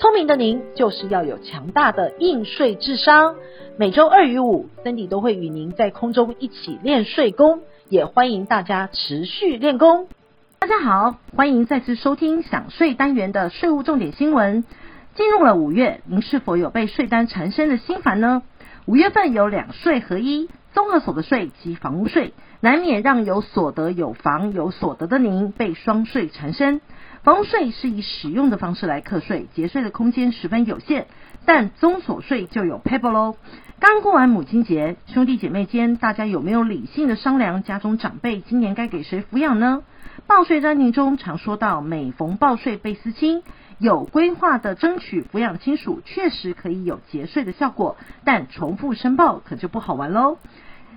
聪明的您，就是要有强大的应税智商。每周二与五，Cindy 都会与您在空中一起练税功，也欢迎大家持续练功。大家好，欢迎再次收听享税单元的税务重点新闻。进入了五月，您是否有被税单缠身的心烦呢？五月份有两税合一，综合所得税及房屋税，难免让有所得、有房、有所得的您被双税缠身。房屋税是以使用的方式来课税，节税的空间十分有限，但综所税就有撇步喽。刚过完母亲节，兄弟姐妹间，大家有没有理性的商量家中长辈今年该给谁抚养呢？报税单题中常说到，每逢报税倍思亲，有规划的争取抚养亲属，确实可以有节税的效果，但重复申报可就不好玩喽。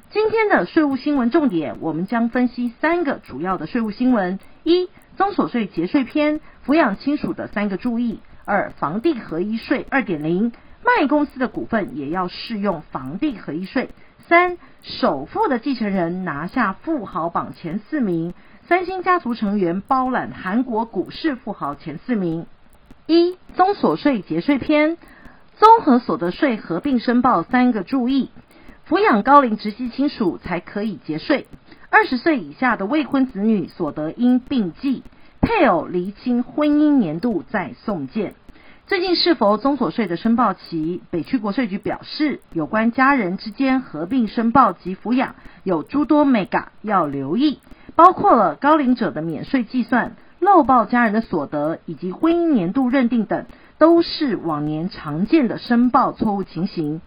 今天的税务新闻重点，我们将分析三个主要的税务新闻：一、综所税节税篇，抚养亲属的三个注意；二、房地合一税二点零，卖公司的股份也要适用房地合一税；三、首富的继承人拿下富豪榜前四名，三星家族成员包揽韩国股市富豪前四名。一、综所税节税篇，综合所得税合并申报三个注意：抚养高龄直系亲属才可以节税。二十岁以下的未婚子女所得应并计，配偶厘清婚姻年度再送件。最近是否综所税的申报期？北区国税局表示，有关家人之间合并申报及抚养有诸多 mega 要留意，包括了高龄者的免税计算、漏报家人的所得以及婚姻年度认定等，都是往年常见的申报错误情形。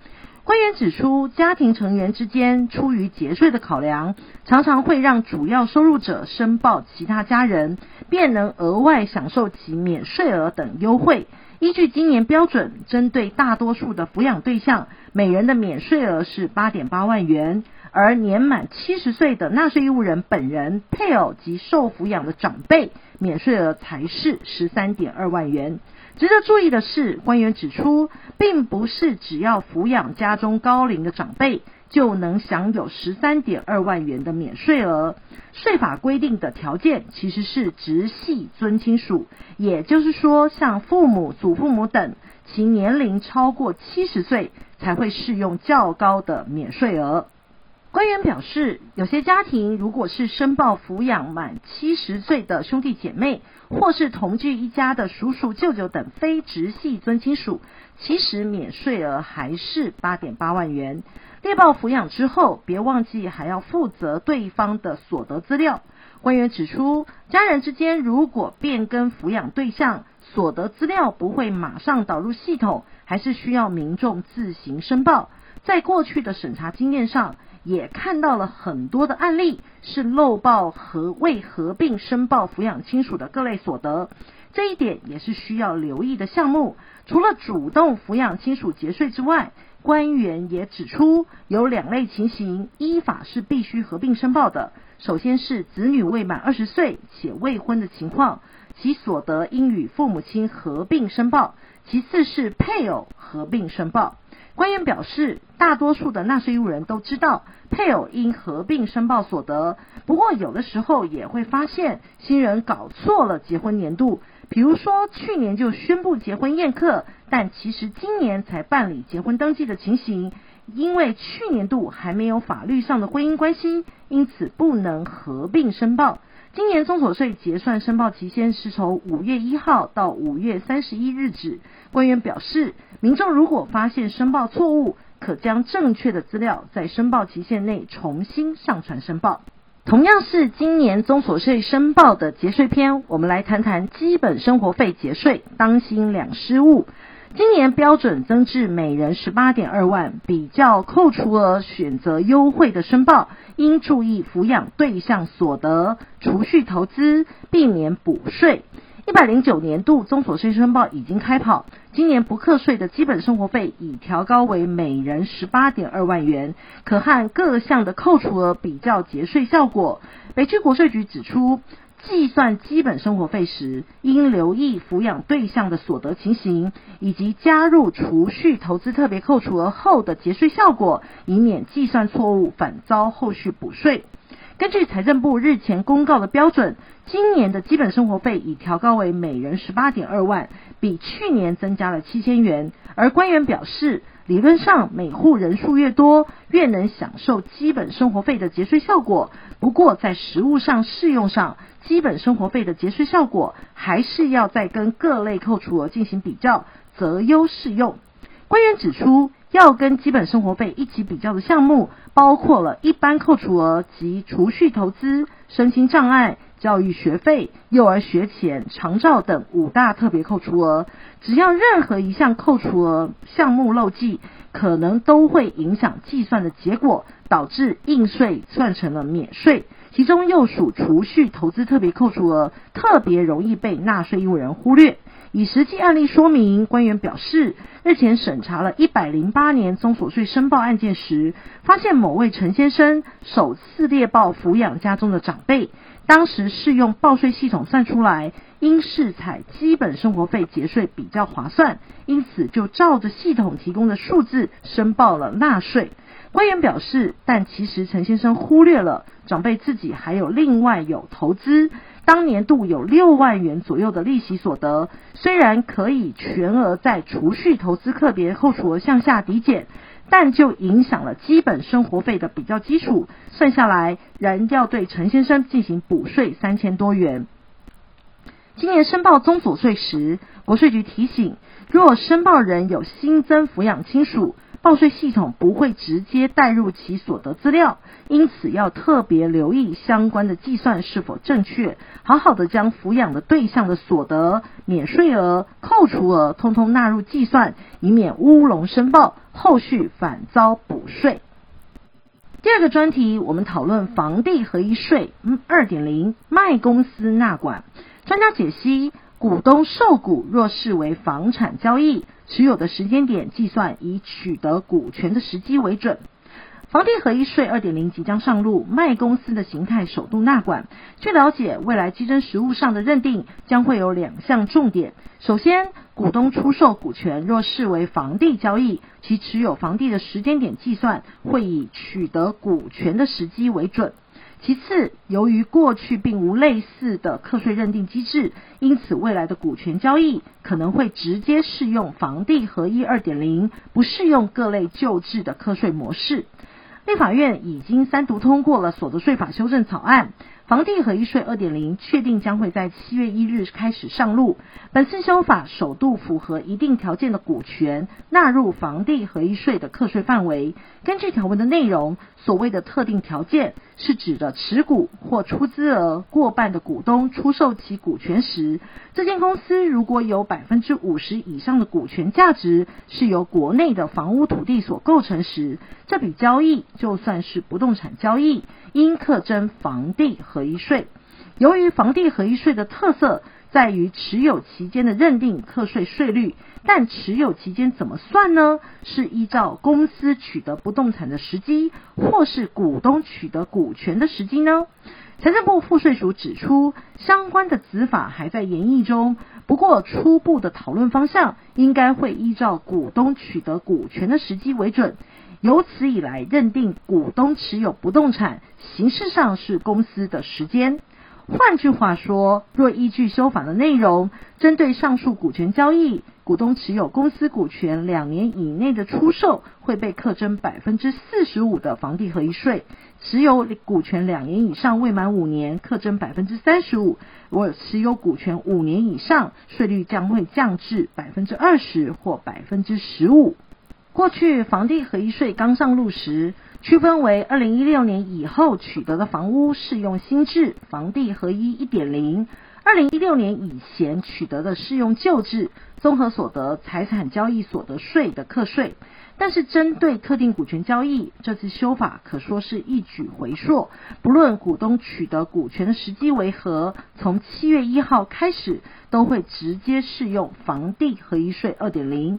官员指出，家庭成员之间出于节税的考量，常常会让主要收入者申报其他家人，便能额外享受其免税额等优惠。依据今年标准，针对大多数的抚养对象，每人的免税额是八点八万元，而年满七十岁的纳税义务人本人、配偶及受抚养的长辈，免税额才是十三点二万元。值得注意的是，官员指出，并不是只要抚养家中高龄的长辈就能享有十三点二万元的免税额。税法规定的条件其实是直系尊亲属，也就是说，像父母、祖父母等，其年龄超过七十岁才会适用较高的免税额。官员表示，有些家庭如果是申报抚养满七十岁的兄弟姐妹，或是同居一家的叔叔、舅舅等非直系尊亲属，其实免税额还是八点八万元。列报抚养之后，别忘记还要负责对方的所得资料。官员指出，家人之间如果变更抚养对象，所得资料不会马上导入系统，还是需要民众自行申报。在过去的审查经验上，也看到了很多的案例是漏报和未合并申报抚养亲属的各类所得，这一点也是需要留意的项目。除了主动抚养亲属节税之外，官员也指出有两类情形依法是必须合并申报的。首先是子女未满二十岁且未婚的情况，其所得应与父母亲合并申报；其次是配偶合并申报。官员表示，大多数的纳税义务人都知道配偶应合并申报所得，不过有的时候也会发现新人搞错了结婚年度，比如说去年就宣布结婚宴客，但其实今年才办理结婚登记的情形，因为去年度还没有法律上的婚姻关系，因此不能合并申报。今年综所税结算申报期限是从五月一号到五月三十一日止。官员表示，民众如果发现申报错误，可将正确的资料在申报期限内重新上传申报。同样是今年综所税申报的节税篇，我们来谈谈基本生活费节税，当心两失误。今年标准增至每人十八点二万，比较扣除额选择优惠的申报，应注意抚养对象所得、储蓄投资，避免补税。一百零九年度综所税申报已经开跑，今年不课税的基本生活费已调高为每人十八点二万元，可和各项的扣除额比较节税效果。北区国税局指出，计算基本生活费时，应留意抚养对象的所得情形，以及加入储蓄投资特别扣除额后的节税效果，以免计算错误反遭后续补税。根据财政部日前公告的标准，今年的基本生活费已调高为每人十八点二万，比去年增加了七千元。而官员表示，理论上每户人数越多，越能享受基本生活费的节税效果。不过在实务上适用上，基本生活费的节税效果还是要再跟各类扣除额进行比较，择优适用。官员指出，要跟基本生活费一起比较的项目，包括了一般扣除额及储蓄投资、身心障碍、教育学费、幼儿学前、长照等五大特别扣除额。只要任何一项扣除额项目漏记，可能都会影响计算的结果，导致应税算成了免税。其中又属储蓄投资特别扣除额，特别容易被纳税义务人忽略。以实际案例说明，官员表示，日前审查了一百零八年综所税申报案件时，发现某位陈先生首次猎报抚养家中的长辈，当时是用报税系统算出来，应是采基本生活费节税比较划算，因此就照着系统提供的数字申报了纳税。官员表示，但其实陈先生忽略了长辈自己还有另外有投资。当年度有六万元左右的利息所得，虽然可以全额在储蓄投资特别扣除额项下抵减，但就影响了基本生活费的比较基础，算下来仍要对陈先生进行补税三千多元。今年申报综所税时，国税局提醒，若申报人有新增抚养亲属，报税系统不会直接带入其所得资料，因此要特别留意相关的计算是否正确，好好的将抚养的对象的所得、免税额、扣除额通通纳入计算，以免乌龙申报，后续反遭补税。第二个专题，我们讨论房地合一税二点零卖公司纳管。专家解析，股东受股若视为房产交易。持有的时间点计算，以取得股权的时机为准。房地合一税二点零即将上路，卖公司的形态首度纳管。据了解，未来基征实务上的认定将会有两项重点。首先，股东出售股权若视为房地交易，其持有房地的时间点计算会以取得股权的时机为准。其次，由于过去并无类似的课税认定机制，因此未来的股权交易可能会直接适用房地合一二点零，不适用各类旧制的课税模式。立法院已经三读通过了所得税法修正草案。房地合一税二点零确定将会在七月一日开始上路。本次修法首度符合一定条件的股权纳入房地合一税的课税范围。根据条文的内容，所谓的特定条件是指的持股或出资额过半的股东出售其股权时，这间公司如果有百分之五十以上的股权价值是由国内的房屋土地所构成时，这笔交易就算是不动产交易，应课征房地合一税。由于房地合一税的特色在于持有期间的认定课税税率，但持有期间怎么算呢？是依照公司取得不动产的时机，或是股东取得股权的时机呢？财政部赋税署指出，相关的子法还在研议中，不过初步的讨论方向应该会依照股东取得股权的时机为准。由此以来，认定股东持有不动产，形式上是公司的时间。换句话说，若依据修法的内容，针对上述股权交易，股东持有公司股权两年以内的出售，会被课征百分之四十五的房地合一税；持有股权两年以上未满五年，课征百分之三十五；我持有股权五年以上，税率将会降至百分之二十或百分之十五。过去房地合一税刚上路时，区分为二零一六年以后取得的房屋适用新制房地合一一点零，二零一六年以前取得的适用旧制综合所得财产交易所得税的课税，但是针对特定股权交易，这次修法可说是一举回溯，不论股东取得股权的时机为何，从七月一号开始都会直接适用房地合一税二点零。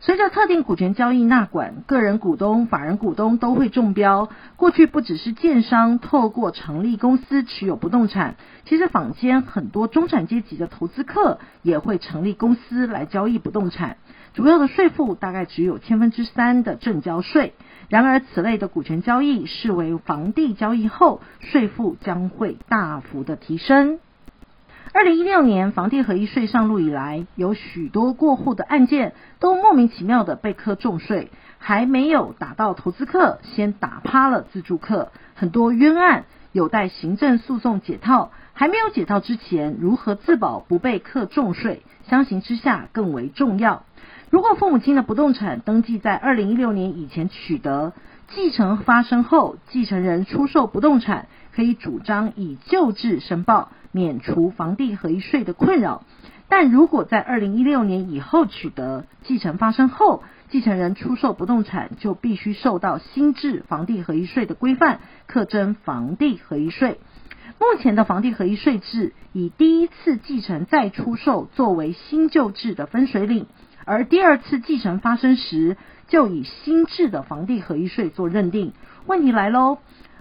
随着特定股权交易纳管，个人股东、法人股东都会中标。过去不只是建商透过成立公司持有不动产，其实坊间很多中产阶级的投资客也会成立公司来交易不动产。主要的税负大概只有千分之三的证交税。然而，此类的股权交易视为房地交易后，税负将会大幅的提升。二零一六年房地合一税上路以来，有许多过户的案件都莫名其妙的被课重税，还没有打到投资客，先打趴了自住客，很多冤案有待行政诉讼解套。还没有解套之前，如何自保不被课重税，相形之下更为重要。如果父母亲的不动产登记在二零一六年以前取得，继承发生后，继承人出售不动产，可以主张以旧制申报。免除房地合一税的困扰，但如果在二零一六年以后取得，继承发生后，继承人出售不动产就必须受到新制房地合一税的规范，课征房地合一税。目前的房地合一税制以第一次继承再出售作为新旧制的分水岭，而第二次继承发生时，就以新制的房地合一税做认定。问题来喽，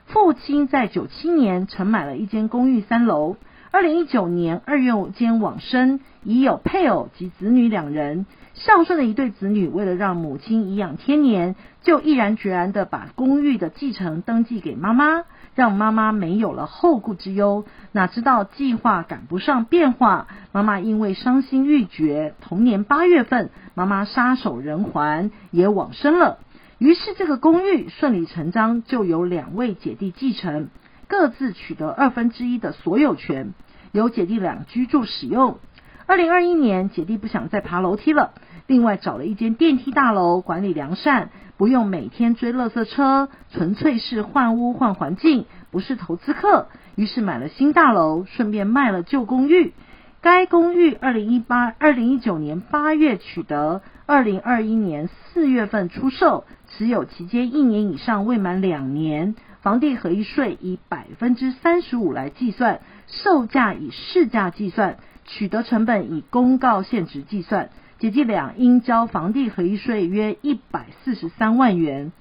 父亲在九七年承买了一间公寓三楼。二零一九年二月间往生，已有配偶及子女两人。孝顺的一对子女，为了让母亲颐养天年，就毅然决然的把公寓的继承登记给妈妈，让妈妈没有了后顾之忧。哪知道计划赶不上变化，妈妈因为伤心欲绝，同年八月份，妈妈撒手人寰，也往生了。于是这个公寓顺理成章就由两位姐弟继承，各自取得二分之一的所有权。由姐弟俩居住使用。二零二一年，姐弟不想再爬楼梯了，另外找了一间电梯大楼，管理良善，不用每天追垃圾车，纯粹是换屋换环境，不是投资客。于是买了新大楼，顺便卖了旧公寓。该公寓二零一八、二零一九年八月取得，二零二一年四月份出售，持有期间一年以上未满两年。房地合一税以百分之三十五来计算，售价以市价计算，取得成本以公告现值计算。姐弟俩应交房地合一税约一百四十三万元。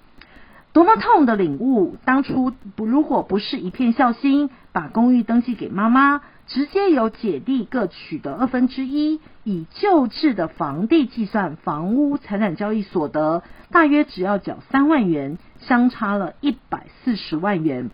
多么痛的领悟！当初如果不是一片孝心，把公寓登记给妈妈，直接由姐弟各取得二分之一，以旧制的房地计算房屋财产交易所得，大约只要缴三万元，相差了一百四十万元。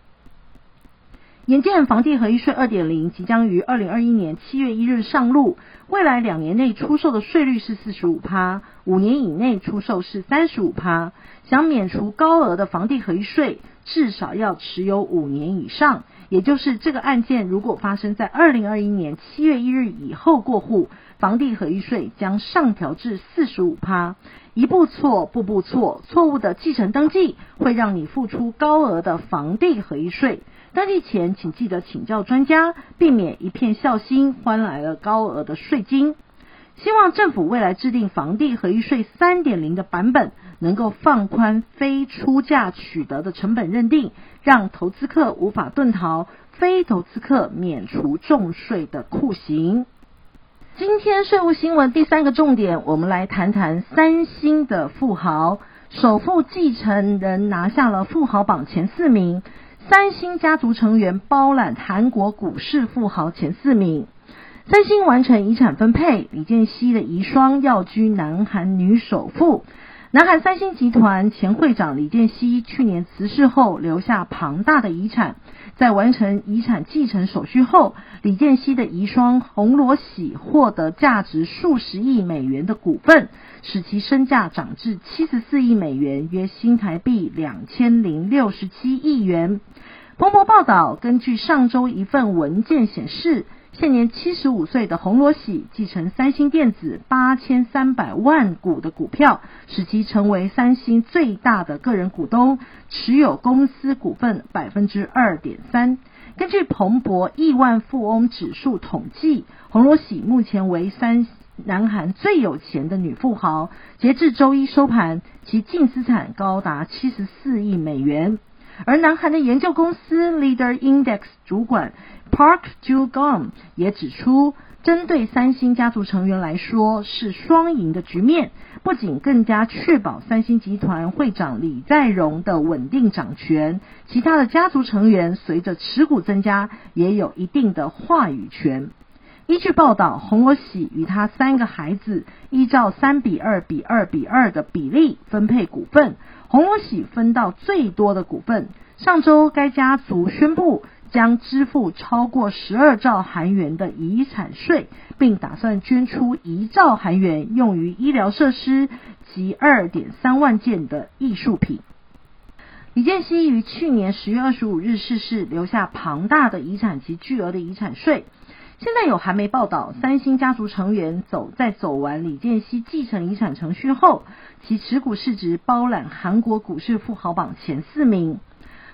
眼见房地合一税二点零即将于二零二一年七月一日上路，未来两年内出售的税率是四十五趴，五年以内出售是三十五趴。想免除高额的房地合一税，至少要持有五年以上。也就是这个案件如果发生在二零二一年七月一日以后过户，房地合一税将上调至四十五趴。一步错，步步错，错误的继承登记会让你付出高额的房地合一税。登记前，请记得请教专家，避免一片孝心换来了高额的税金。希望政府未来制定房地合一税三点零的版本，能够放宽非出价取得的成本认定，让投资客无法遁逃，非投资客免除重税的酷刑。今天税务新闻第三个重点，我们来谈谈三星的富豪，首富继承人拿下了富豪榜前四名。三星家族成员包揽韩国股市富豪前四名。三星完成遗产分配，李健熙的遗孀要居南韩女首富。南韩三星集团前会长李健熙去年辞世后，留下庞大的遗产。在完成遗产继承手续后，李健熙的遗孀洪罗喜获得价值数十亿美元的股份，使其身价涨至七十四亿美元，约新台币两千零六十七亿元。彭博报道，根据上周一份文件显示，现年七十五岁的洪罗喜继承三星电子八千三百万股的股票，使其成为三星最大的个人股东，持有公司股份百分之二点三。根据彭博亿万富翁指数统计，洪罗喜目前为三南韩最有钱的女富豪。截至周一收盘，其净资产高达七十四亿美元。而南韩的研究公司 Leader Index 主管 Park Joo-gum 也指出，针对三星家族成员来说是双赢的局面，不仅更加确保三星集团会长李在镕的稳定掌权，其他的家族成员随着持股增加，也有一定的话语权。依据报道，洪罗喜与他三个孩子依照三比二比二比二的比例分配股份，洪罗喜分到最多的股份。上周，该家族宣布。将支付超过十二兆韩元的遗产税，并打算捐出一兆韩元用于医疗设施及二点三万件的艺术品。李健熙于去年十月二十五日逝世，留下庞大的遗产及巨额的遗产税。现在有韩媒报道，三星家族成员走在走完李健熙继承遗产程序后，其持股市值包揽韩国股市富豪榜前四名。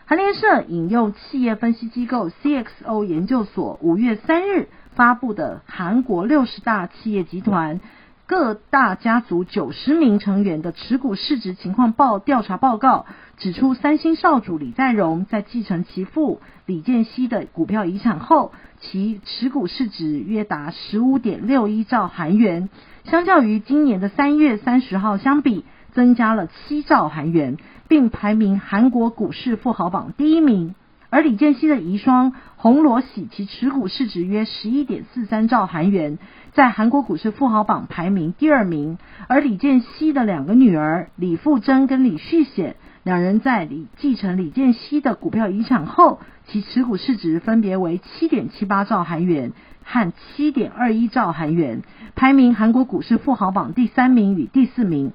韩联社引用企业分析机构 CXO 研究所五月三日发布的韩国六十大企业集团各大家族九十名成员的持股市值情况报调查报告，指出三星少主李在镕在继承其父李健熙的股票遗产后，其持股市值约达十五点六一兆韩元，相较于今年的三月三十号相比，增加了七兆韩元，并排名韩国股市富豪榜第一名。而李健熙的遗孀洪罗喜，其持股市值约十一点四三兆韩元，在韩国股市富豪榜排名第二名。而李健熙的两个女儿李富真跟李旭显，两人在李继承李健熙的股票遗产后，其持股市值分别为七点七八兆韩元和七点二一兆韩元，排名韩国股市富豪榜第三名与第四名。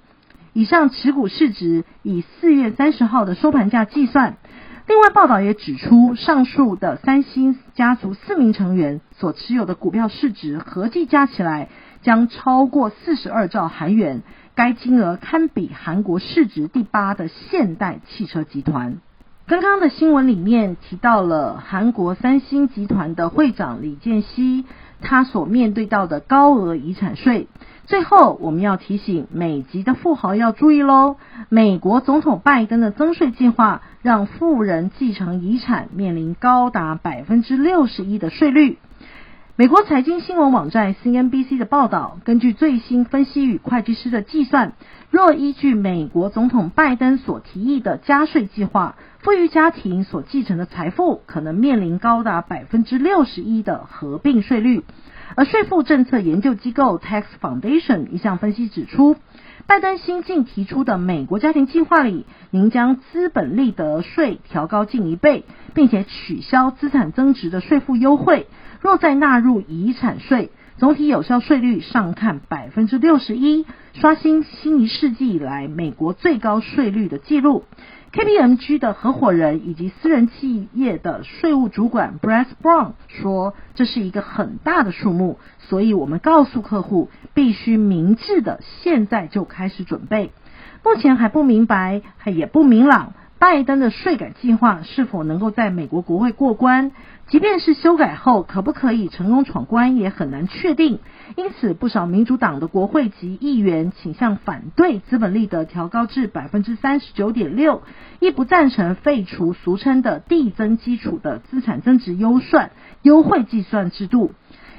以上持股市值以四月三十号的收盘价计算。另外，报道也指出，上述的三星家族四名成员所持有的股票市值合计加起来将超过四十二兆韩元，该金额堪比韩国市值第八的现代汽车集团。刚刚的新闻里面提到了韩国三星集团的会长李健熙，他所面对到的高额遗产税。最后，我们要提醒美籍的富豪要注意喽。美国总统拜登的增税计划让富人继承遗产面临高达百分之六十一的税率。美国财经新闻网站 CNBC 的报道，根据最新分析与会计师的计算，若依据美国总统拜登所提议的加税计划，富裕家庭所继承的财富可能面临高达百分之六十一的合并税率。而税负政策研究机构 Tax Foundation 一项分析指出，拜登新近提出的美国家庭计划里，您将资本利得税调高近一倍，并且取消资产增值的税负优惠。若再纳入遗产税，总体有效税率上看百分之六十一，刷新新一世纪以来美国最高税率的记录。KPMG 的合伙人以及私人企业的税务主管 Brett Brown 说：“这是一个很大的数目，所以我们告诉客户必须明智的现在就开始准备。目前还不明白，还也不明朗。”拜登的税改计划是否能够在美国国会过关？即便是修改后，可不可以成功闯关也很难确定。因此，不少民主党的国会及议员倾向反对资本利得调高至百分之三十九点六，亦不赞成废除俗称的递增基础的资产增值优算优惠计算制度。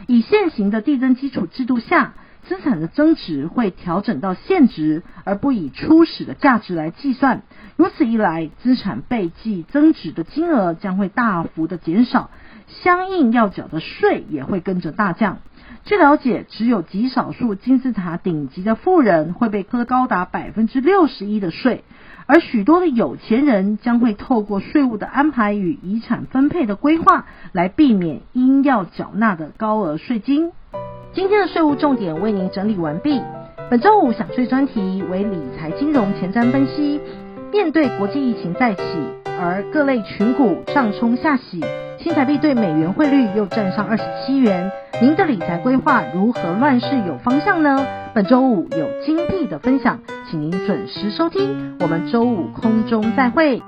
以现行的递增基础制度下，资产的增值会调整到现值，而不以初始的价值来计算。如此一来，资产被计增值的金额将会大幅的减少，相应要缴的税也会跟着大降。据了解，只有极少数金字塔顶级的富人会被课高达百分之六十一的税，而许多的有钱人将会透过税务的安排与遗产分配的规划来避免应要缴纳的高额税金。今天的税务重点为您整理完毕。本周五想税专题为理财金融前瞻分析。面对国际疫情再起，而各类群股上冲下洗，新台币对美元汇率又站上二十七元，您的理财规划如何乱世有方向呢？本周五有精辟的分享，请您准时收听。我们周五空中再会。